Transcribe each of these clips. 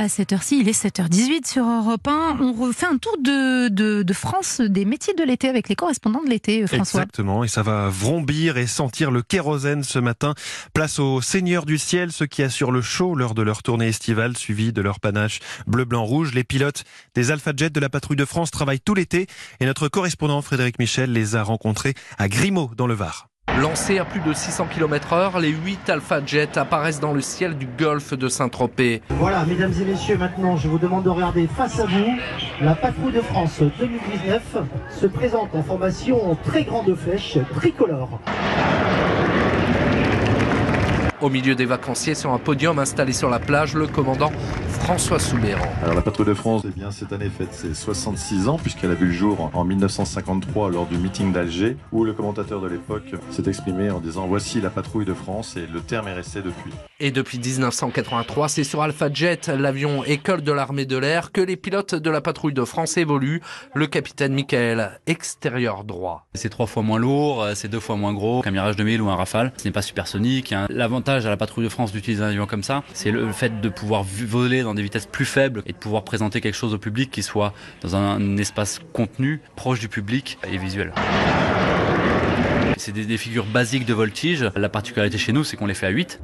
à cette heure-ci, il est 7h18 sur Europe 1. On refait un tour de, de, de France des métiers de l'été avec les correspondants de l'été, François. Exactement, et ça va vrombir et sentir le kérosène ce matin. Place aux seigneurs du ciel, ceux qui assurent le show lors de leur tournée estivale, suivi de leur panache bleu, blanc, rouge. Les pilotes des Alpha Jet de la patrouille de France travaillent tout l'été et notre correspondant Frédéric Michel les a rencontrés à Grimaud dans le Var. Lancés à plus de 600 km heure, les 8 Alpha Jet apparaissent dans le ciel du golfe de Saint-Tropez. Voilà, mesdames et messieurs, maintenant je vous demande de regarder face à vous. La patrouille de France 2019 se présente en formation très grande flèche tricolore. Au milieu des vacanciers sur un podium installé sur la plage, le commandant François Soubéran. Alors la patrouille de France, eh bien cette année fête ses 66 ans puisqu'elle a vu le jour en 1953 lors du meeting d'Alger où le commentateur de l'époque s'est exprimé en disant voici la patrouille de France et le terme est resté depuis. Et depuis 1983, c'est sur Alpha Jet, l'avion école de l'armée de l'air, que les pilotes de la patrouille de France évoluent. Le capitaine Michael, extérieur droit. C'est trois fois moins lourd, c'est deux fois moins gros qu'un Mirage 2000 ou un Rafale. Ce n'est pas supersonique. Hein. L'avantage à la patrouille de France d'utiliser un avion comme ça, c'est le fait de pouvoir voler dans des vitesses plus faibles et de pouvoir présenter quelque chose au public qui soit dans un, espace contenu, proche du public et visuel. C'est des, des, figures basiques de voltige. La particularité chez nous, c'est qu'on les fait à 8.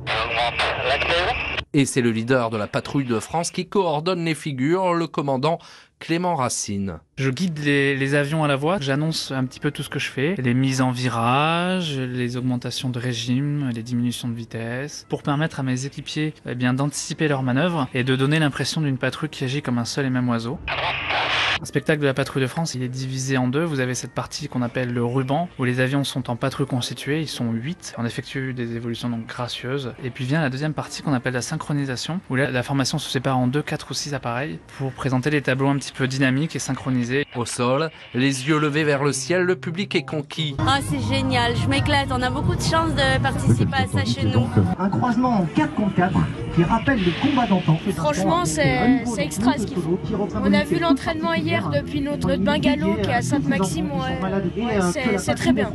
Et c'est le leader de la patrouille de France qui coordonne les figures, le commandant Clément Racine. Je guide les, avions à la voix, j'annonce un petit peu tout ce que je fais, les mises en virage, les augmentations de régime, les diminutions de vitesse, pour permettre à mes équipiers eh bien d'anticiper leurs manœuvres et de donner l'impression d'une patrouille qui agit comme un seul et même oiseau. Un spectacle de la patrouille de France, il est divisé en deux. Vous avez cette partie qu'on appelle le ruban, où les avions sont en patrouille constituée, ils sont 8. On effectue des évolutions donc gracieuses. Et puis vient la deuxième partie qu'on appelle la synchronisation, où la formation se sépare en deux, quatre ou six appareils pour présenter les tableaux un petit peu dynamiques et synchronisés. Au sol, les yeux levés vers le ciel, le public est conquis. Ah, c'est génial, je m'éclate. On a beaucoup de chance de participer à ça chez nous. Un croisement en 4 contre 4 qui rappelle les combats d'antan. Franchement, c'est extra ce qu'il faut. On a vu l'entraînement hier depuis notre bungalow qui est à Sainte-Maxime. Ouais, c'est très bien.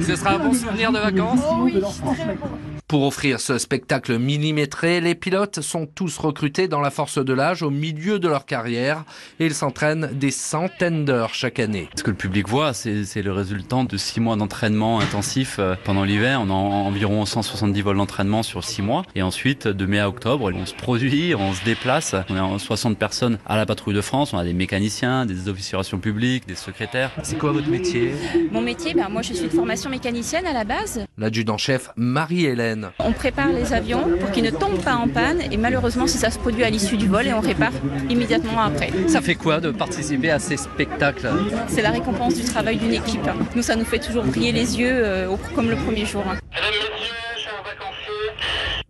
Ce sera un bon souvenir de vacances oh, Oui, très bon. Pour offrir ce spectacle millimétré, les pilotes sont tous recrutés dans la force de l'âge au milieu de leur carrière et ils s'entraînent des centaines d'heures chaque année. Ce que le public voit, c'est le résultat de six mois d'entraînement intensif pendant l'hiver. On a environ 170 vols d'entraînement sur six mois et ensuite de mai à octobre, on se produit, on se déplace. On a 60 personnes à la patrouille de France, on a des mécaniciens, des officiers publics, des secrétaires. C'est quoi votre métier? Mon métier, ben, moi je suis de formation mécanicienne à la base. L'adjudant-chef Marie-Hélène on prépare les avions pour qu'ils ne tombent pas en panne et malheureusement si ça se produit à l'issue du vol et on répare immédiatement après. Ça fait quoi de participer à ces spectacles? C'est la récompense du travail d'une équipe. Nous ça nous fait toujours briller les yeux euh, comme le premier jour.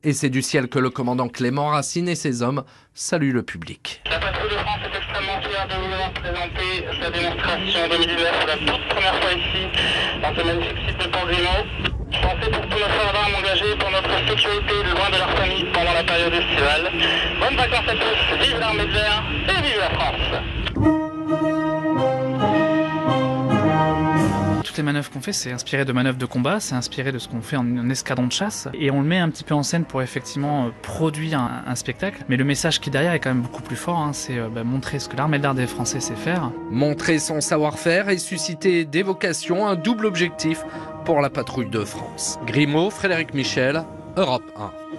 Et c'est du ciel que le commandant Clément Racine et ses hommes saluent le public. La patrouille de France est extrêmement fière de vous présenter sa démonstration 2019 pour la toute première fois ici dans ce magnifique site de Port Pensez pour tous nos soldats engagés pour notre sécurité loin de leur famille pendant la période estivale. Bonnes vacances à tous, vive l'armée de l'air et vive la France toutes les manœuvres qu'on fait, c'est inspiré de manœuvres de combat, c'est inspiré de ce qu'on fait en, escadron de chasse, et on le met un petit peu en scène pour effectivement produire un, un spectacle. Mais le message qui est derrière est quand même beaucoup plus fort, hein, c'est euh, bah, montrer ce que l'armée de l'air des Français sait faire. Montrer son savoir-faire et susciter des vocations, un double objectif pour la patrouille de France. Grimaud, Frédéric Michel, Europe 1.